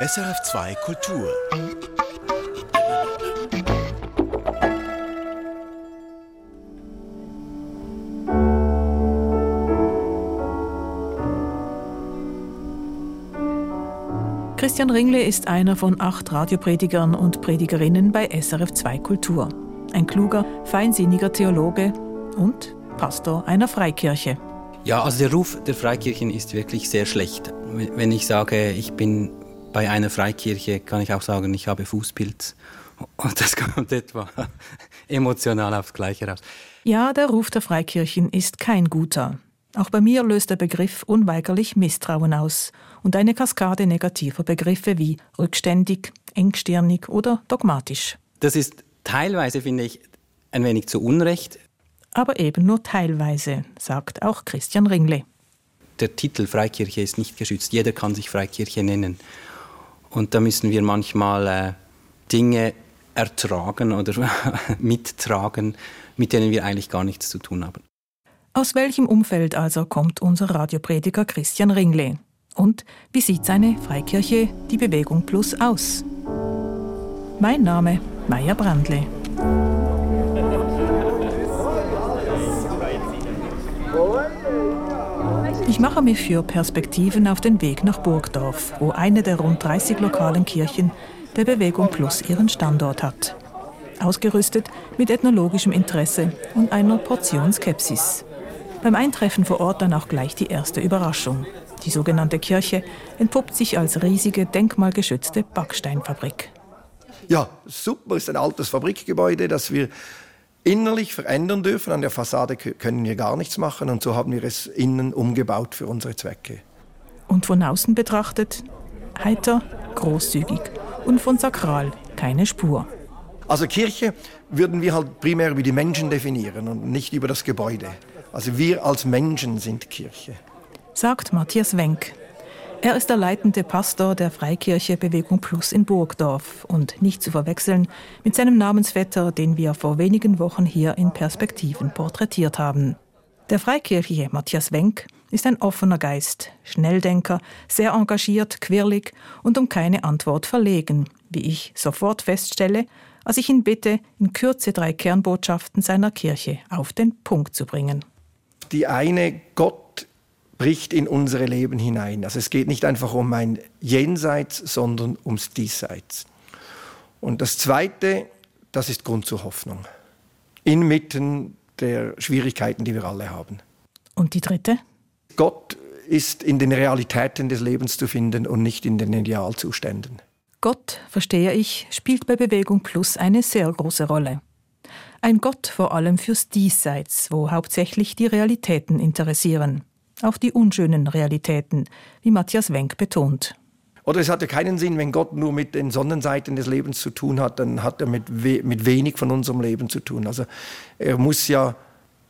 SRF2 Kultur. Christian Ringle ist einer von acht Radiopredigern und Predigerinnen bei SRF2 Kultur. Ein kluger, feinsinniger Theologe und Pastor einer Freikirche. Ja, also der Ruf der Freikirchen ist wirklich sehr schlecht. Wenn ich sage, ich bin bei einer Freikirche, kann ich auch sagen, ich habe Fußpilz. Und das kommt etwa emotional aufs Gleiche raus. Ja, der Ruf der Freikirchen ist kein guter. Auch bei mir löst der Begriff unweigerlich Misstrauen aus und eine Kaskade negativer Begriffe wie rückständig, engstirnig oder dogmatisch. Das ist teilweise, finde ich, ein wenig zu Unrecht. Aber eben nur teilweise, sagt auch Christian Ringle. Der Titel Freikirche ist nicht geschützt. Jeder kann sich Freikirche nennen. Und da müssen wir manchmal äh, Dinge ertragen oder mittragen, mit denen wir eigentlich gar nichts zu tun haben. Aus welchem Umfeld also kommt unser Radioprediger Christian Ringle? Und wie sieht seine Freikirche, die Bewegung Plus, aus? Mein Name, Maya Brandle. Ich mache mich für Perspektiven auf den Weg nach Burgdorf, wo eine der rund 30 lokalen Kirchen der Bewegung Plus ihren Standort hat. Ausgerüstet mit ethnologischem Interesse und einer Portion Skepsis. Beim Eintreffen vor Ort dann auch gleich die erste Überraschung. Die sogenannte Kirche entpuppt sich als riesige, denkmalgeschützte Backsteinfabrik. Ja, super, ist ein altes Fabrikgebäude, das wir innerlich verändern dürfen. An der Fassade können wir gar nichts machen und so haben wir es innen umgebaut für unsere Zwecke. Und von außen betrachtet heiter, großzügig und von sakral keine Spur. Also Kirche würden wir halt primär über die Menschen definieren und nicht über das Gebäude. Also wir als Menschen sind Kirche. Sagt Matthias Wenk. Er ist der leitende Pastor der Freikirche Bewegung Plus in Burgdorf und nicht zu verwechseln mit seinem Namensvetter, den wir vor wenigen Wochen hier in Perspektiven porträtiert haben. Der Freikirchliche Matthias Wenk ist ein offener Geist, Schnelldenker, sehr engagiert, quirlig und um keine Antwort verlegen, wie ich sofort feststelle, als ich ihn bitte, in Kürze drei Kernbotschaften seiner Kirche auf den Punkt zu bringen. Die eine, Gott bricht in unsere Leben hinein. Also es geht nicht einfach um ein Jenseits, sondern ums Diesseits. Und das Zweite, das ist Grund zur Hoffnung. Inmitten der Schwierigkeiten, die wir alle haben. Und die dritte? Gott ist in den Realitäten des Lebens zu finden und nicht in den Idealzuständen. Gott, verstehe ich, spielt bei Bewegung Plus eine sehr große Rolle. Ein Gott vor allem fürs Diesseits, wo hauptsächlich die Realitäten interessieren auch die unschönen Realitäten, wie Matthias Wenk betont. Oder es hat ja keinen Sinn, wenn Gott nur mit den Sonnenseiten des Lebens zu tun hat, dann hat er mit, we mit wenig von unserem Leben zu tun. Also er muss ja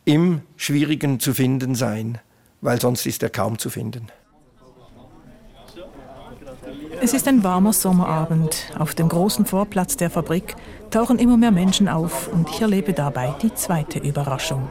im Schwierigen zu finden sein, weil sonst ist er kaum zu finden. Es ist ein warmer Sommerabend. Auf dem großen Vorplatz der Fabrik tauchen immer mehr Menschen auf und ich erlebe dabei die zweite Überraschung.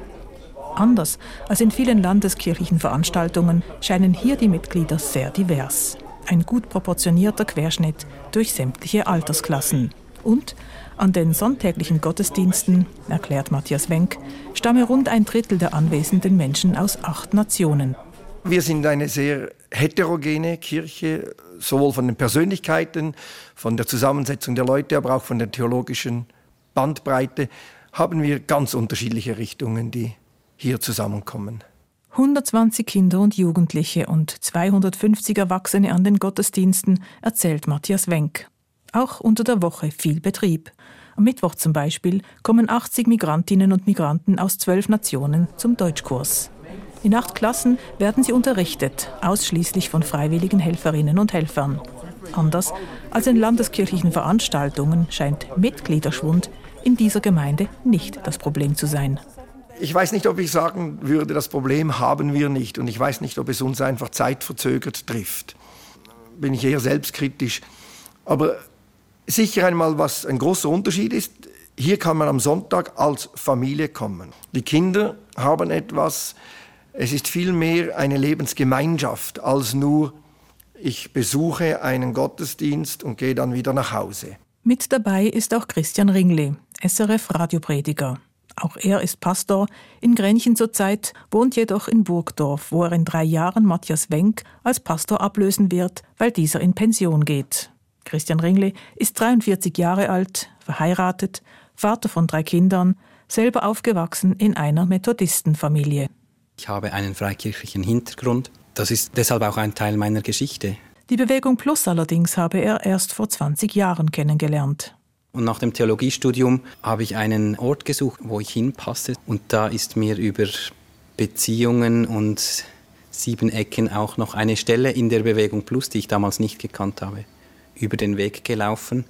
Anders als in vielen landeskirchlichen Veranstaltungen scheinen hier die Mitglieder sehr divers. Ein gut proportionierter Querschnitt durch sämtliche Altersklassen. Und an den sonntäglichen Gottesdiensten, erklärt Matthias Wenk, stamme rund ein Drittel der anwesenden Menschen aus acht Nationen. Wir sind eine sehr heterogene Kirche, sowohl von den Persönlichkeiten, von der Zusammensetzung der Leute, aber auch von der theologischen Bandbreite haben wir ganz unterschiedliche Richtungen, die hier zusammenkommen. 120 Kinder und Jugendliche und 250 Erwachsene an den Gottesdiensten, erzählt Matthias Wenk. Auch unter der Woche viel Betrieb. Am Mittwoch zum Beispiel kommen 80 Migrantinnen und Migranten aus zwölf Nationen zum Deutschkurs. In acht Klassen werden sie unterrichtet, ausschließlich von freiwilligen Helferinnen und Helfern. Anders als in landeskirchlichen Veranstaltungen scheint Mitgliederschwund in dieser Gemeinde nicht das Problem zu sein. Ich weiß nicht, ob ich sagen würde, das Problem haben wir nicht. Und ich weiß nicht, ob es uns einfach zeitverzögert trifft. Bin ich eher selbstkritisch. Aber sicher einmal, was ein großer Unterschied ist, hier kann man am Sonntag als Familie kommen. Die Kinder haben etwas, es ist vielmehr eine Lebensgemeinschaft als nur ich besuche einen Gottesdienst und gehe dann wieder nach Hause. Mit dabei ist auch Christian Ringli, SRF Radioprediger. Auch er ist Pastor in Grenchen zurzeit, wohnt jedoch in Burgdorf, wo er in drei Jahren Matthias Wenk als Pastor ablösen wird, weil dieser in Pension geht. Christian Ringli ist 43 Jahre alt, verheiratet, Vater von drei Kindern, selber aufgewachsen in einer Methodistenfamilie. Ich habe einen freikirchlichen Hintergrund. Das ist deshalb auch ein Teil meiner Geschichte. Die Bewegung Plus allerdings habe er erst vor 20 Jahren kennengelernt. Und nach dem Theologiestudium habe ich einen Ort gesucht, wo ich hinpasse. Und da ist mir über Beziehungen und sieben Ecken auch noch eine Stelle in der Bewegung Plus, die ich damals nicht gekannt habe, über den Weg gelaufen.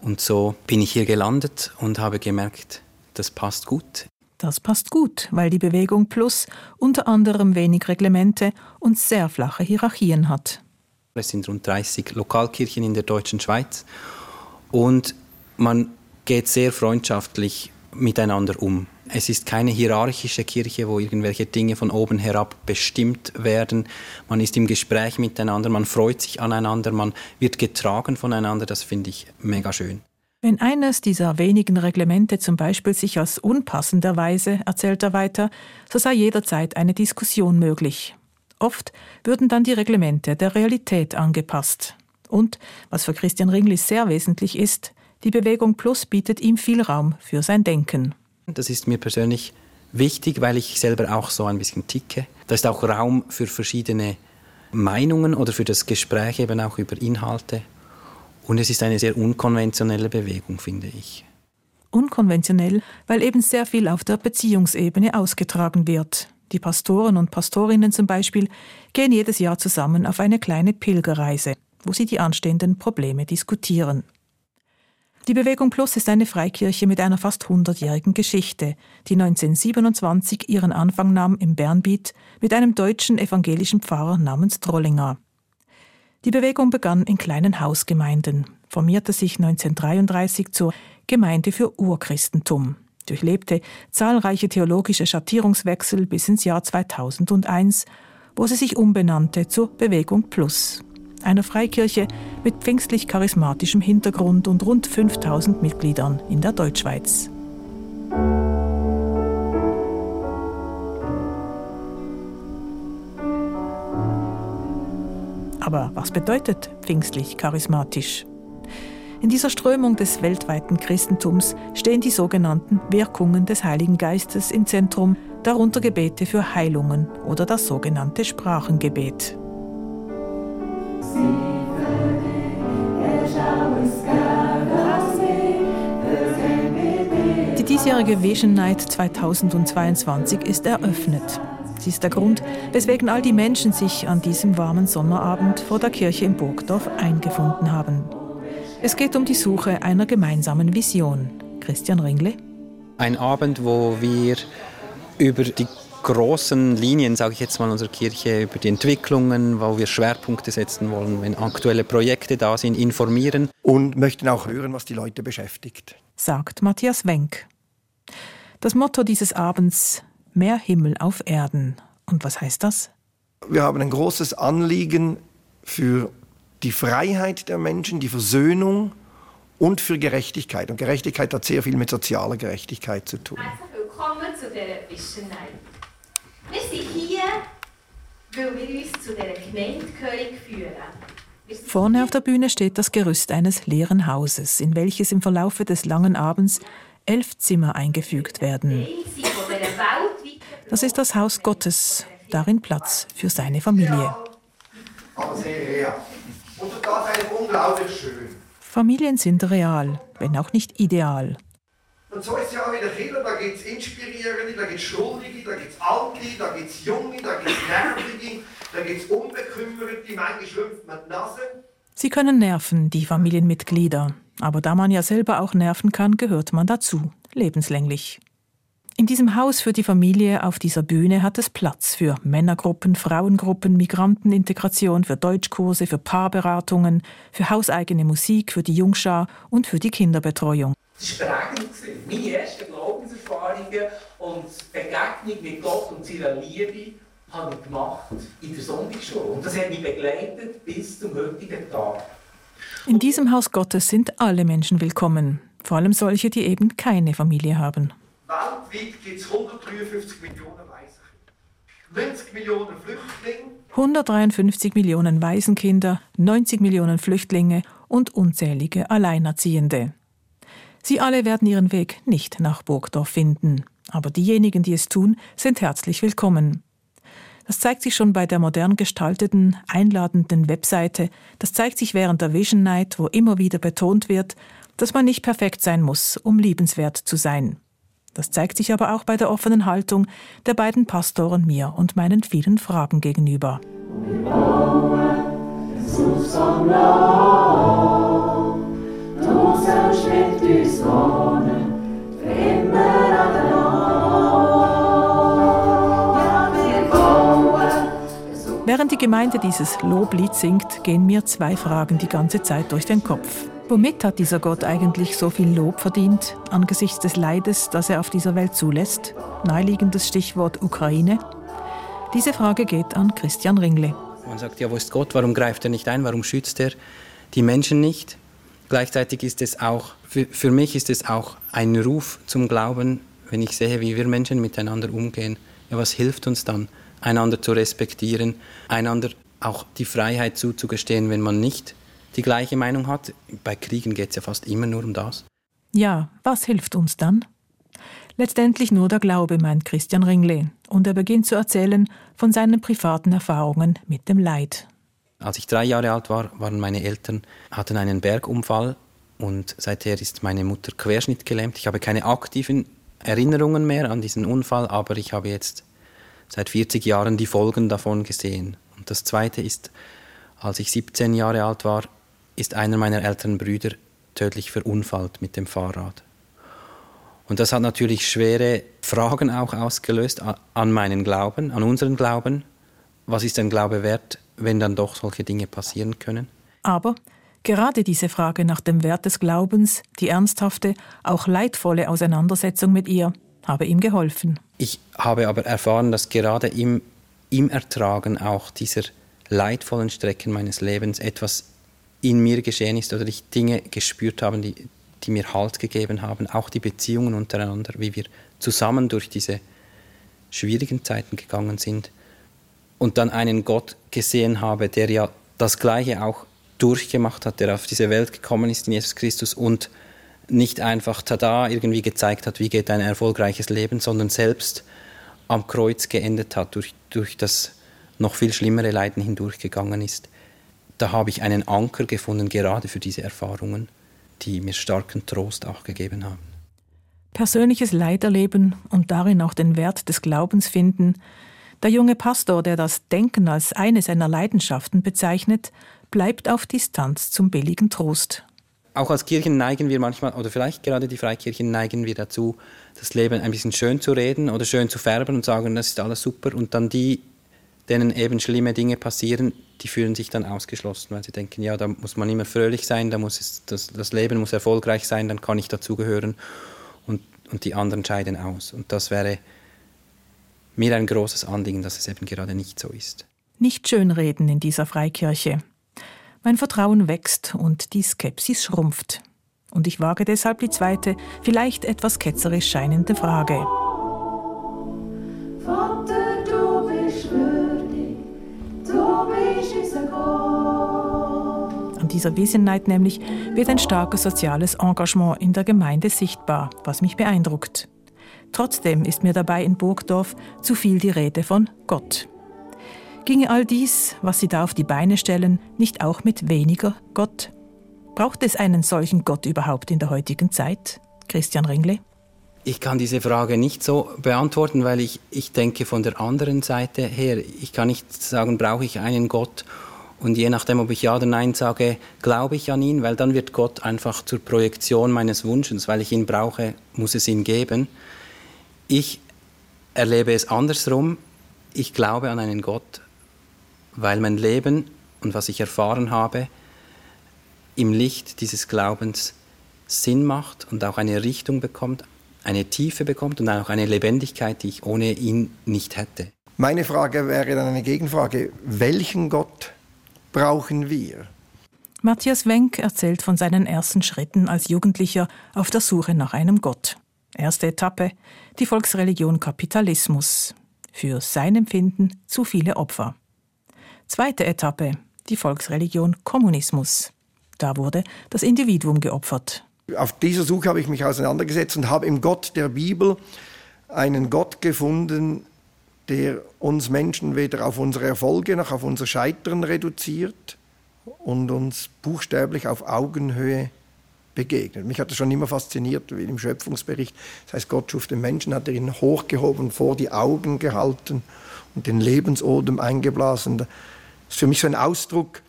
Und so bin ich hier gelandet und habe gemerkt, das passt gut. Das passt gut, weil die Bewegung Plus unter anderem wenig Reglemente und sehr flache Hierarchien hat. Es sind rund 30 Lokalkirchen in der deutschen Schweiz und man geht sehr freundschaftlich miteinander um. Es ist keine hierarchische Kirche, wo irgendwelche Dinge von oben herab bestimmt werden. Man ist im Gespräch miteinander, man freut sich aneinander, man wird getragen voneinander. Das finde ich mega schön. Wenn eines dieser wenigen Reglemente zum Beispiel sich als unpassend erweise, erzählt er weiter, so sei jederzeit eine Diskussion möglich. Oft würden dann die Reglemente der Realität angepasst. Und, was für Christian Ringli sehr wesentlich ist, die Bewegung Plus bietet ihm viel Raum für sein Denken. Das ist mir persönlich wichtig, weil ich selber auch so ein bisschen ticke. Da ist auch Raum für verschiedene Meinungen oder für das Gespräch eben auch über Inhalte. Und es ist eine sehr unkonventionelle Bewegung, finde ich. Unkonventionell, weil eben sehr viel auf der Beziehungsebene ausgetragen wird. Die Pastoren und Pastorinnen zum Beispiel gehen jedes Jahr zusammen auf eine kleine Pilgerreise, wo sie die anstehenden Probleme diskutieren. Die Bewegung Plus ist eine Freikirche mit einer fast hundertjährigen Geschichte, die 1927 ihren Anfang nahm im Bernbiet mit einem deutschen evangelischen Pfarrer namens Trollinger. Die Bewegung begann in kleinen Hausgemeinden, formierte sich 1933 zur Gemeinde für Urchristentum, durchlebte zahlreiche theologische Schattierungswechsel bis ins Jahr 2001, wo sie sich umbenannte zur Bewegung Plus einer Freikirche mit pfingstlich-charismatischem Hintergrund und rund 5000 Mitgliedern in der Deutschschweiz. Aber was bedeutet pfingstlich-charismatisch? In dieser Strömung des weltweiten Christentums stehen die sogenannten Wirkungen des Heiligen Geistes im Zentrum, darunter Gebete für Heilungen oder das sogenannte Sprachengebet. Die diesjährige Vision Night 2022 ist eröffnet. Sie ist der Grund, weswegen all die Menschen sich an diesem warmen Sommerabend vor der Kirche in Burgdorf eingefunden haben. Es geht um die Suche einer gemeinsamen Vision. Christian Ringle. Ein Abend, wo wir über die großen Linien, sage ich jetzt mal, unserer Kirche über die Entwicklungen, wo wir Schwerpunkte setzen wollen, wenn aktuelle Projekte da sind, informieren. Und möchten auch hören, was die Leute beschäftigt. Sagt Matthias Wenk. Das Motto dieses Abends Mehr Himmel auf Erden. Und was heißt das? Wir haben ein großes Anliegen für die Freiheit der Menschen, die Versöhnung und für Gerechtigkeit. Und Gerechtigkeit hat sehr viel mit sozialer Gerechtigkeit zu tun. Herzlich willkommen zu der Vision Night. Wir sind hier, weil wir uns zu dieser Gemeindekirche führen. Vorne auf der Bühne steht das Gerüst eines leeren Hauses, in welches im Verlaufe des langen Abends elf Zimmer eingefügt werden. Das ist das Haus Gottes, darin Platz für seine Familie. Familien sind real, wenn auch nicht ideal. Und so ist es ja auch in der Kirche, da gibt es Inspirierende, da gibt es Schuldige, da gibt es Alte, da gibt es Junge, da gibt es Nervige, da gibt es Unbekümmerte, manchmal schlüpft man die Nase. Sie können nerven, die Familienmitglieder. Aber da man ja selber auch nerven kann, gehört man dazu, lebenslänglich. In diesem Haus für die Familie auf dieser Bühne hat es Platz für Männergruppen, Frauengruppen, Migrantenintegration, für Deutschkurse, für Paarberatungen, für hauseigene Musik, für die Jungschar und für die Kinderbetreuung. Das war prägend. Meine ersten Glaubenserfahrungen und Begegnung mit Gott und seiner Liebe habe ich gemacht in der Sonntagsschule. Und das hat mich begleitet bis zum heutigen Tag. In diesem Haus Gottes sind alle Menschen willkommen, vor allem solche, die eben keine Familie haben. Weltweit gibt es 153 Millionen Waisenkinder, 90 Millionen Flüchtlinge. 153 Millionen Waisenkinder, 90 Millionen Flüchtlinge und unzählige Alleinerziehende. Sie alle werden ihren Weg nicht nach Burgdorf finden, aber diejenigen, die es tun, sind herzlich willkommen. Das zeigt sich schon bei der modern gestalteten, einladenden Webseite. Das zeigt sich während der Vision Night, wo immer wieder betont wird, dass man nicht perfekt sein muss, um liebenswert zu sein. Das zeigt sich aber auch bei der offenen Haltung der beiden Pastoren mir und meinen vielen Fragen gegenüber. An der Während die Gemeinde dieses Loblied singt, gehen mir zwei Fragen die ganze Zeit durch den Kopf. Womit hat dieser Gott eigentlich so viel Lob verdient angesichts des Leides, das er auf dieser Welt zulässt? Naheliegendes Stichwort Ukraine. Diese Frage geht an Christian Ringle. Man sagt, ja, wo ist Gott? Warum greift er nicht ein? Warum schützt er die Menschen nicht? Gleichzeitig ist es auch, für, für mich ist es auch ein Ruf zum Glauben, wenn ich sehe, wie wir Menschen miteinander umgehen. Ja, was hilft uns dann? einander zu respektieren, einander auch die Freiheit zuzugestehen, wenn man nicht die gleiche Meinung hat. Bei Kriegen geht es ja fast immer nur um das. Ja, was hilft uns dann? Letztendlich nur der Glaube, meint Christian Ringle, und er beginnt zu erzählen von seinen privaten Erfahrungen mit dem Leid. Als ich drei Jahre alt war, waren meine Eltern hatten einen Bergunfall und seither ist meine Mutter querschnittgelähmt. Ich habe keine aktiven Erinnerungen mehr an diesen Unfall, aber ich habe jetzt seit 40 Jahren die Folgen davon gesehen. Und das Zweite ist, als ich 17 Jahre alt war, ist einer meiner älteren Brüder tödlich verunfallt mit dem Fahrrad. Und das hat natürlich schwere Fragen auch ausgelöst an meinen Glauben, an unseren Glauben. Was ist ein Glaube wert, wenn dann doch solche Dinge passieren können? Aber gerade diese Frage nach dem Wert des Glaubens, die ernsthafte, auch leidvolle Auseinandersetzung mit ihr, habe ihm geholfen. Ich habe aber erfahren, dass gerade im, im Ertragen auch dieser leidvollen Strecken meines Lebens etwas in mir geschehen ist oder ich Dinge gespürt habe, die, die mir Halt gegeben haben, auch die Beziehungen untereinander, wie wir zusammen durch diese schwierigen Zeiten gegangen sind und dann einen Gott gesehen habe, der ja das Gleiche auch durchgemacht hat, der auf diese Welt gekommen ist in Jesus Christus und nicht einfach tada irgendwie gezeigt hat, wie geht ein erfolgreiches Leben, sondern selbst am Kreuz geendet hat, durch, durch das noch viel schlimmere Leiden hindurchgegangen ist. Da habe ich einen Anker gefunden, gerade für diese Erfahrungen, die mir starken Trost auch gegeben haben. Persönliches Leid erleben und darin auch den Wert des Glaubens finden. Der junge Pastor, der das Denken als eine seiner Leidenschaften bezeichnet, bleibt auf Distanz zum billigen Trost auch als Kirchen neigen wir manchmal, oder vielleicht gerade die Freikirchen neigen wir dazu, das Leben ein bisschen schön zu reden oder schön zu färben und sagen, das ist alles super. Und dann die, denen eben schlimme Dinge passieren, die fühlen sich dann ausgeschlossen, weil sie denken, ja, da muss man immer fröhlich sein, da muss es, das, das Leben muss erfolgreich sein, dann kann ich dazugehören. Und, und die anderen scheiden aus. Und das wäre mir ein großes Anliegen, dass es eben gerade nicht so ist. Nicht schönreden in dieser Freikirche. Mein Vertrauen wächst und die Skepsis schrumpft. Und ich wage deshalb die zweite, vielleicht etwas ketzerisch scheinende Frage. Vater, du bist würdig, du bist unser Gott. An dieser Vision Night nämlich wird ein starkes soziales Engagement in der Gemeinde sichtbar, was mich beeindruckt. Trotzdem ist mir dabei in Burgdorf zu viel die Rede von Gott. Ginge all dies, was Sie da auf die Beine stellen, nicht auch mit weniger Gott? Braucht es einen solchen Gott überhaupt in der heutigen Zeit? Christian Ringle? Ich kann diese Frage nicht so beantworten, weil ich, ich denke von der anderen Seite her, ich kann nicht sagen, brauche ich einen Gott und je nachdem, ob ich Ja oder Nein sage, glaube ich an ihn, weil dann wird Gott einfach zur Projektion meines Wunsches, weil ich ihn brauche, muss es ihn geben. Ich erlebe es andersrum. Ich glaube an einen Gott, weil mein Leben und was ich erfahren habe im Licht dieses Glaubens Sinn macht und auch eine Richtung bekommt, eine Tiefe bekommt und auch eine Lebendigkeit, die ich ohne ihn nicht hätte. Meine Frage wäre dann eine Gegenfrage. Welchen Gott brauchen wir? Matthias Wenck erzählt von seinen ersten Schritten als Jugendlicher auf der Suche nach einem Gott. Erste Etappe, die Volksreligion Kapitalismus. Für sein Empfinden zu viele Opfer. Zweite Etappe, die Volksreligion Kommunismus. Da wurde das Individuum geopfert. Auf dieser Suche habe ich mich auseinandergesetzt und habe im Gott der Bibel einen Gott gefunden, der uns Menschen weder auf unsere Erfolge noch auf unser Scheitern reduziert und uns buchstäblich auf Augenhöhe begegnet. Mich hat das schon immer fasziniert, wie im Schöpfungsbericht. Das heißt, Gott schuf den Menschen, hat er ihn hochgehoben, vor die Augen gehalten und den Lebensodem eingeblasen. Das ist für mich so ein Ausdruck,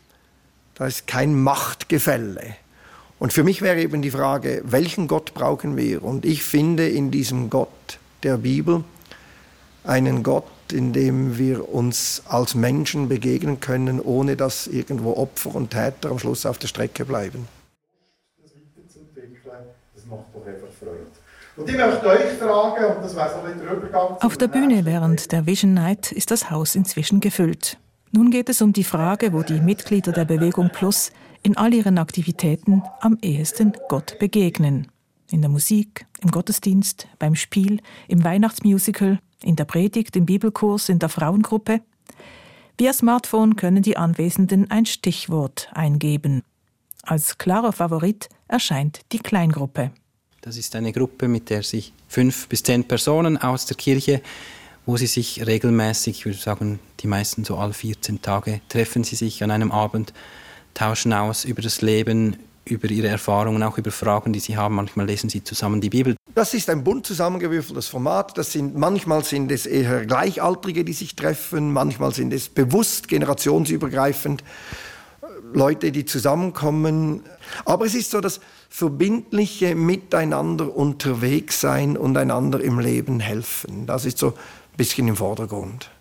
da ist kein Machtgefälle. Und für mich wäre eben die Frage, welchen Gott brauchen wir? Und ich finde in diesem Gott der Bibel einen Gott, in dem wir uns als Menschen begegnen können, ohne dass irgendwo Opfer und Täter am Schluss auf der Strecke bleiben. Das weiterzuentwickeln, das macht doch einfach Freude. Und ich möchte euch fragen, und das wäre so ein der Übergang Auf der Bühne während der Vision Night ist das Haus inzwischen gefüllt. Nun geht es um die Frage, wo die Mitglieder der Bewegung Plus in all ihren Aktivitäten am ehesten Gott begegnen. In der Musik, im Gottesdienst, beim Spiel, im Weihnachtsmusical, in der Predigt, im Bibelkurs, in der Frauengruppe. Via Smartphone können die Anwesenden ein Stichwort eingeben. Als klarer Favorit erscheint die Kleingruppe. Das ist eine Gruppe, mit der sich fünf bis zehn Personen aus der Kirche, wo sie sich regelmäßig, ich würde sagen, die meisten so alle 14 Tage, treffen sie sich an einem Abend, tauschen aus über das Leben, über ihre Erfahrungen, auch über Fragen, die sie haben. Manchmal lesen sie zusammen die Bibel. Das ist ein bunt zusammengewürfeltes Format. Das sind, manchmal sind es eher Gleichaltrige, die sich treffen, manchmal sind es bewusst generationsübergreifend Leute, die zusammenkommen. Aber es ist so das verbindliche Miteinander unterwegs sein und einander im Leben helfen. Das ist so ein bisschen im Vordergrund.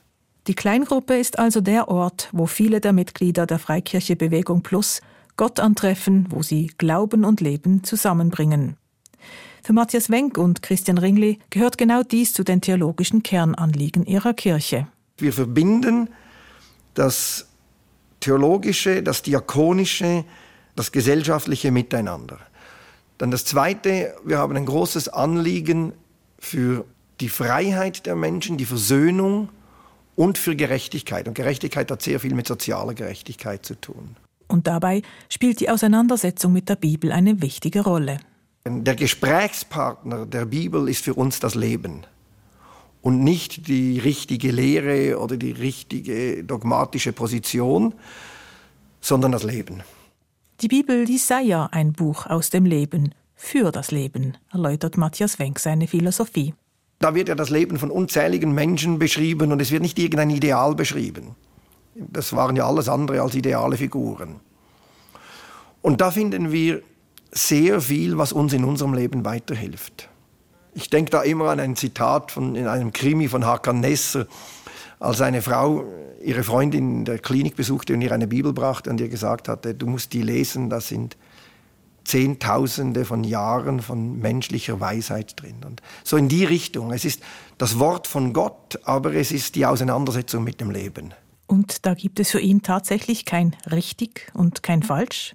Die Kleingruppe ist also der Ort, wo viele der Mitglieder der Freikirche Bewegung Plus Gott antreffen, wo sie Glauben und Leben zusammenbringen. Für Matthias Wenck und Christian Ringli gehört genau dies zu den theologischen Kernanliegen ihrer Kirche. Wir verbinden das theologische, das diakonische, das gesellschaftliche Miteinander. Dann das Zweite, wir haben ein großes Anliegen für die Freiheit der Menschen, die Versöhnung und für Gerechtigkeit. Und Gerechtigkeit hat sehr viel mit sozialer Gerechtigkeit zu tun. Und dabei spielt die Auseinandersetzung mit der Bibel eine wichtige Rolle. Der Gesprächspartner der Bibel ist für uns das Leben und nicht die richtige Lehre oder die richtige dogmatische Position, sondern das Leben. Die Bibel, die sei ja ein Buch aus dem Leben, für das Leben, erläutert Matthias Wenck seine Philosophie. Da wird ja das Leben von unzähligen Menschen beschrieben und es wird nicht irgendein Ideal beschrieben. Das waren ja alles andere als ideale Figuren. Und da finden wir sehr viel, was uns in unserem Leben weiterhilft. Ich denke da immer an ein Zitat von, in einem Krimi von Hakan Nesser, als eine Frau ihre Freundin in der Klinik besuchte und ihr eine Bibel brachte und ihr gesagt hatte, du musst die lesen, da sind Zehntausende von Jahren von menschlicher Weisheit drin. Und so in die Richtung. Es ist das Wort von Gott, aber es ist die Auseinandersetzung mit dem Leben. Und da gibt es für ihn tatsächlich kein richtig und kein falsch?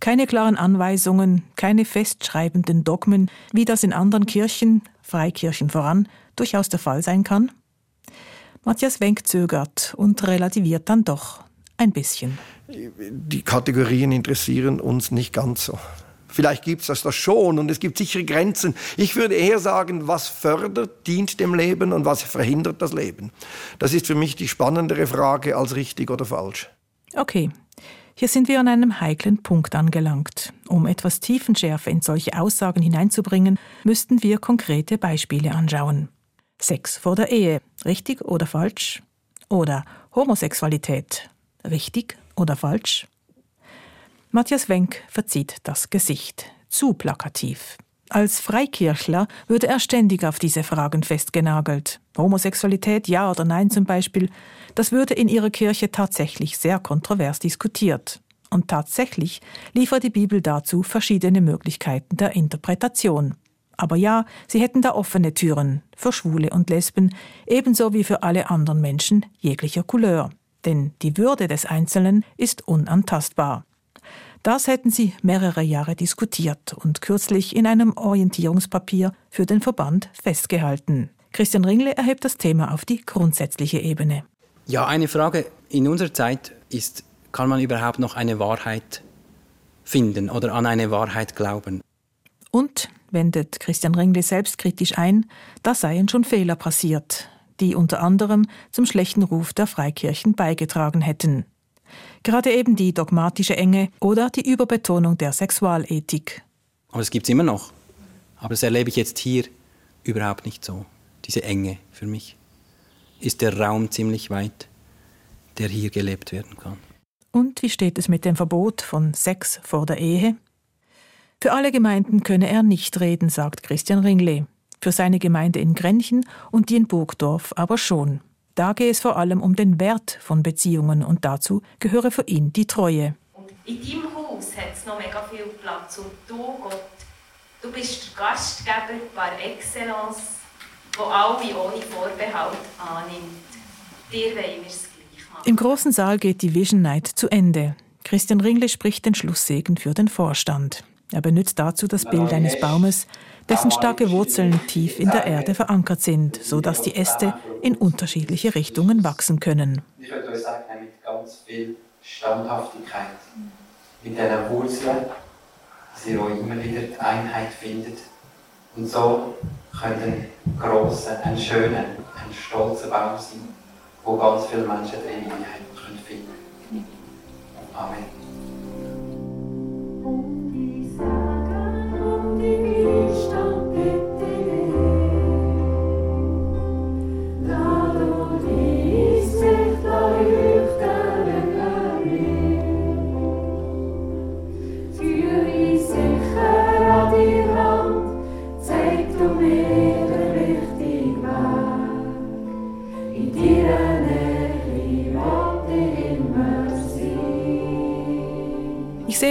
Keine klaren Anweisungen, keine festschreibenden Dogmen, wie das in anderen Kirchen, Freikirchen voran, durchaus der Fall sein kann? Matthias Wenck zögert und relativiert dann doch ein bisschen. Die Kategorien interessieren uns nicht ganz so. Vielleicht gibt es das, das schon und es gibt sichere Grenzen. Ich würde eher sagen, was fördert, dient dem Leben und was verhindert das Leben. Das ist für mich die spannendere Frage als richtig oder falsch. Okay, hier sind wir an einem heiklen Punkt angelangt. Um etwas Tiefenschärfe in solche Aussagen hineinzubringen, müssten wir konkrete Beispiele anschauen. Sex vor der Ehe, richtig oder falsch? Oder Homosexualität, richtig oder falsch? Matthias Wenck verzieht das Gesicht. Zu plakativ. Als Freikirchler würde er ständig auf diese Fragen festgenagelt. Homosexualität, ja oder nein zum Beispiel, das würde in ihrer Kirche tatsächlich sehr kontrovers diskutiert. Und tatsächlich liefert die Bibel dazu verschiedene Möglichkeiten der Interpretation. Aber ja, sie hätten da offene Türen für Schwule und Lesben, ebenso wie für alle anderen Menschen jeglicher Couleur. Denn die Würde des Einzelnen ist unantastbar. Das hätten sie mehrere Jahre diskutiert und kürzlich in einem Orientierungspapier für den Verband festgehalten. Christian Ringle erhebt das Thema auf die grundsätzliche Ebene. Ja, eine Frage in unserer Zeit ist, kann man überhaupt noch eine Wahrheit finden oder an eine Wahrheit glauben? Und, wendet Christian Ringle selbstkritisch ein, da seien schon Fehler passiert, die unter anderem zum schlechten Ruf der Freikirchen beigetragen hätten. Gerade eben die dogmatische Enge oder die Überbetonung der Sexualethik. Aber es gibt es immer noch. Aber das erlebe ich jetzt hier überhaupt nicht so. Diese Enge für mich ist der Raum ziemlich weit, der hier gelebt werden kann. Und wie steht es mit dem Verbot von Sex vor der Ehe? Für alle Gemeinden könne er nicht reden, sagt Christian Ringle. Für seine Gemeinde in Grenchen und die in Burgdorf aber schon. Da gehe es vor allem um den Wert von Beziehungen und dazu gehöre für ihn die Treue. Und in deinem Haus hat es noch mega viel Platz und du, Gott, du bist der Gastgeber par excellence, der alle ohne Vorbehalt annimmt. Dir wollen wir es gleich machen. Im großen Saal geht die Vision Night zu Ende. Christian Ringle spricht den Schlusssegen für den Vorstand. Er benutzt dazu das Bild eines Baumes, dessen starke Wurzeln tief in der Erde verankert sind, so dass die Äste in unterschiedliche Richtungen wachsen können. Ich würde euch sagen, mit ganz viel Standhaftigkeit, mit dieser Wurzel, dass ihr euch immer wieder die Einheit findet. Und so könnt ein grosser, ein schöner, ein stolzer Baum sein, wo ganz viele Menschen drin Einheit finden können. Amen.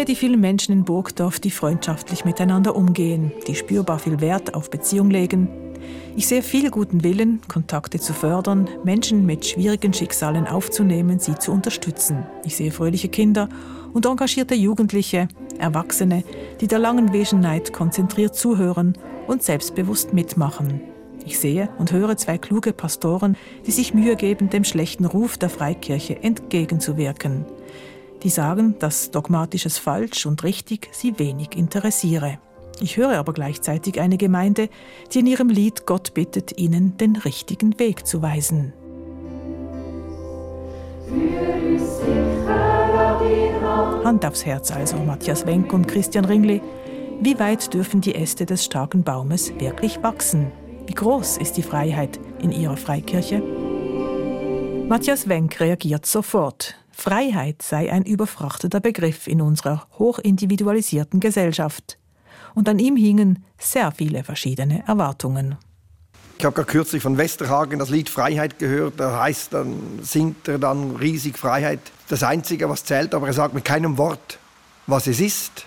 Sehe die vielen Menschen in Burgdorf, die freundschaftlich miteinander umgehen, die spürbar viel Wert auf Beziehung legen. Ich sehe viel guten Willen, Kontakte zu fördern, Menschen mit schwierigen Schicksalen aufzunehmen, sie zu unterstützen. Ich sehe fröhliche Kinder und engagierte Jugendliche, Erwachsene, die der langen Night konzentriert zuhören und selbstbewusst mitmachen. Ich sehe und höre zwei kluge Pastoren, die sich Mühe geben, dem schlechten Ruf der Freikirche entgegenzuwirken die sagen, dass dogmatisches Falsch und richtig sie wenig interessiere. Ich höre aber gleichzeitig eine Gemeinde, die in ihrem Lied Gott bittet, ihnen den richtigen Weg zu weisen. Hand aufs Herz also, Matthias Wenk und Christian Ringli. Wie weit dürfen die Äste des starken Baumes wirklich wachsen? Wie groß ist die Freiheit in ihrer Freikirche? Matthias Wenk reagiert sofort. Freiheit sei ein überfrachteter Begriff in unserer hochindividualisierten Gesellschaft. Und an ihm hingen sehr viele verschiedene Erwartungen. Ich habe gerade kürzlich von Westerhagen das Lied Freiheit gehört. Da heißt dann, singt er dann riesig Freiheit. Das Einzige, was zählt, aber er sagt mit keinem Wort, was es ist.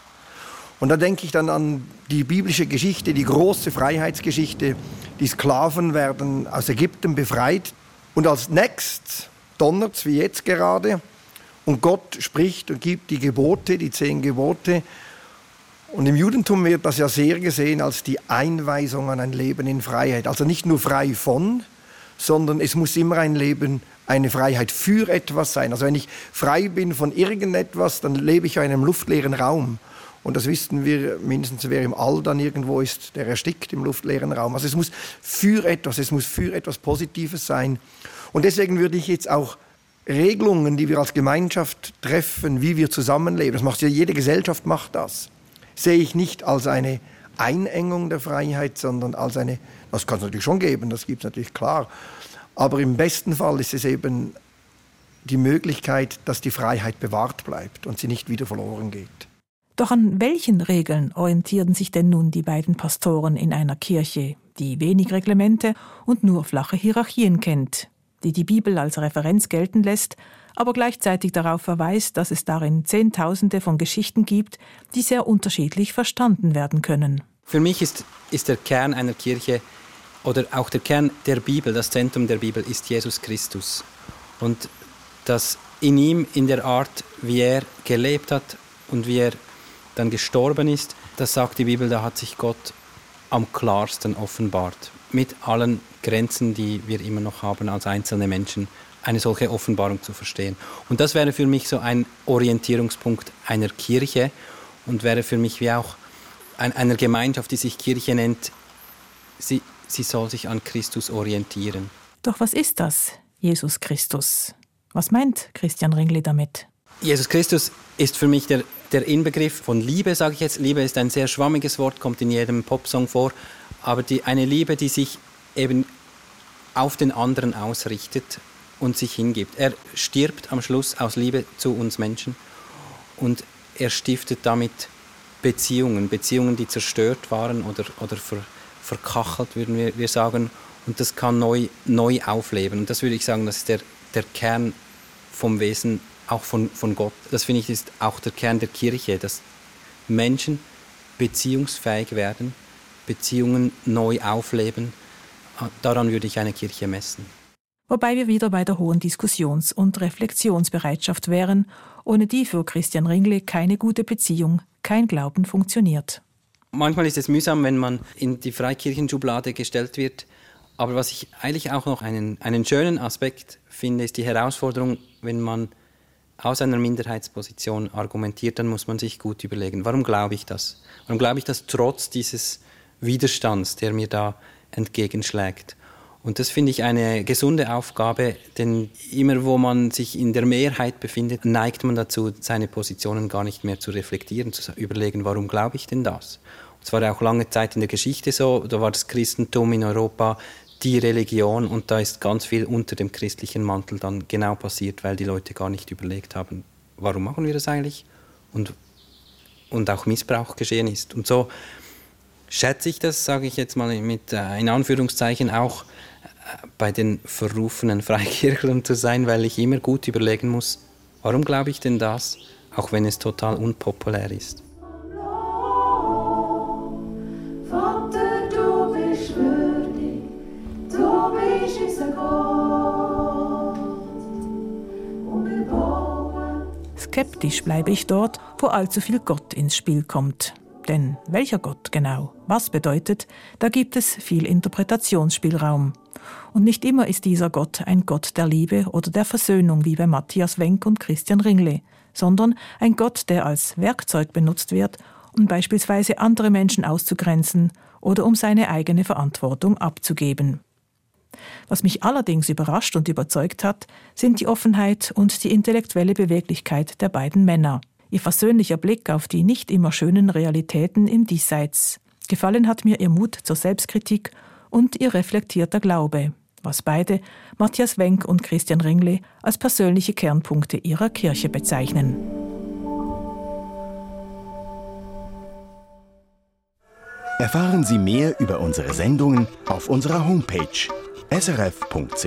Und da denke ich dann an die biblische Geschichte, die große Freiheitsgeschichte. Die Sklaven werden aus Ägypten befreit. Und als nächstes donnert es, wie jetzt gerade, und Gott spricht und gibt die Gebote, die zehn Gebote. Und im Judentum wird das ja sehr gesehen als die Einweisung an ein Leben in Freiheit. Also nicht nur frei von, sondern es muss immer ein Leben, eine Freiheit für etwas sein. Also wenn ich frei bin von irgendetwas, dann lebe ich in einem luftleeren Raum. Und das wissen wir mindestens, wer im All dann irgendwo ist, der erstickt im luftleeren Raum. Also es muss für etwas, es muss für etwas Positives sein. Und deswegen würde ich jetzt auch Regelungen, die wir als Gemeinschaft treffen, wie wir zusammenleben, das macht ja jede Gesellschaft macht das, sehe ich nicht als eine Einengung der Freiheit, sondern als eine, das kann es natürlich schon geben, das gibt es natürlich klar, aber im besten Fall ist es eben die Möglichkeit, dass die Freiheit bewahrt bleibt und sie nicht wieder verloren geht. Doch an welchen Regeln orientierten sich denn nun die beiden Pastoren in einer Kirche, die wenig Reglemente und nur flache Hierarchien kennt, die die Bibel als Referenz gelten lässt, aber gleichzeitig darauf verweist, dass es darin Zehntausende von Geschichten gibt, die sehr unterschiedlich verstanden werden können. Für mich ist, ist der Kern einer Kirche oder auch der Kern der Bibel, das Zentrum der Bibel ist Jesus Christus. Und dass in ihm, in der Art, wie er gelebt hat und wie er dann gestorben ist, das sagt die Bibel, da hat sich Gott am klarsten offenbart. Mit allen Grenzen, die wir immer noch haben als einzelne Menschen, eine solche Offenbarung zu verstehen. Und das wäre für mich so ein Orientierungspunkt einer Kirche und wäre für mich wie auch ein, einer Gemeinschaft, die sich Kirche nennt, sie, sie soll sich an Christus orientieren. Doch was ist das, Jesus Christus? Was meint Christian Ringli damit? Jesus Christus ist für mich der, der Inbegriff von Liebe, sage ich jetzt. Liebe ist ein sehr schwammiges Wort, kommt in jedem Popsong vor, aber die, eine Liebe, die sich eben auf den anderen ausrichtet und sich hingibt. Er stirbt am Schluss aus Liebe zu uns Menschen und er stiftet damit Beziehungen, Beziehungen, die zerstört waren oder, oder ver, verkachelt, würden wir, wir sagen. Und das kann neu, neu aufleben. Und das würde ich sagen, das ist der, der Kern vom Wesen auch von, von Gott. Das finde ich ist auch der Kern der Kirche, dass Menschen beziehungsfähig werden, Beziehungen neu aufleben. Daran würde ich eine Kirche messen. Wobei wir wieder bei der hohen Diskussions- und Reflexionsbereitschaft wären, ohne die für Christian Ringle keine gute Beziehung, kein Glauben funktioniert. Manchmal ist es mühsam, wenn man in die Freikirchenschublade gestellt wird. Aber was ich eigentlich auch noch einen, einen schönen Aspekt finde, ist die Herausforderung, wenn man aus einer Minderheitsposition argumentiert, dann muss man sich gut überlegen, warum glaube ich das? Warum glaube ich das trotz dieses Widerstands, der mir da entgegenschlägt? Und das finde ich eine gesunde Aufgabe, denn immer wo man sich in der Mehrheit befindet, neigt man dazu, seine Positionen gar nicht mehr zu reflektieren, zu überlegen, warum glaube ich denn das? Es war auch lange Zeit in der Geschichte so, da war das Christentum in Europa die Religion und da ist ganz viel unter dem christlichen Mantel dann genau passiert, weil die Leute gar nicht überlegt haben, warum machen wir das eigentlich und, und auch Missbrauch geschehen ist. Und so schätze ich das, sage ich jetzt mal mit äh, in Anführungszeichen auch äh, bei den verrufenen Freikirchlern zu sein, weil ich immer gut überlegen muss, warum glaube ich denn das, auch wenn es total unpopulär ist. Skeptisch bleibe ich dort, wo allzu viel Gott ins Spiel kommt. Denn welcher Gott genau, was bedeutet, da gibt es viel Interpretationsspielraum. Und nicht immer ist dieser Gott ein Gott der Liebe oder der Versöhnung wie bei Matthias Wenck und Christian Ringle, sondern ein Gott, der als Werkzeug benutzt wird, um beispielsweise andere Menschen auszugrenzen oder um seine eigene Verantwortung abzugeben. Was mich allerdings überrascht und überzeugt hat, sind die Offenheit und die intellektuelle Beweglichkeit der beiden Männer. Ihr versöhnlicher Blick auf die nicht immer schönen Realitäten im Diesseits. Gefallen hat mir ihr Mut zur Selbstkritik und ihr reflektierter Glaube, was beide, Matthias Wenck und Christian Ringle, als persönliche Kernpunkte ihrer Kirche bezeichnen. Erfahren Sie mehr über unsere Sendungen auf unserer Homepage srf.ch-kultur.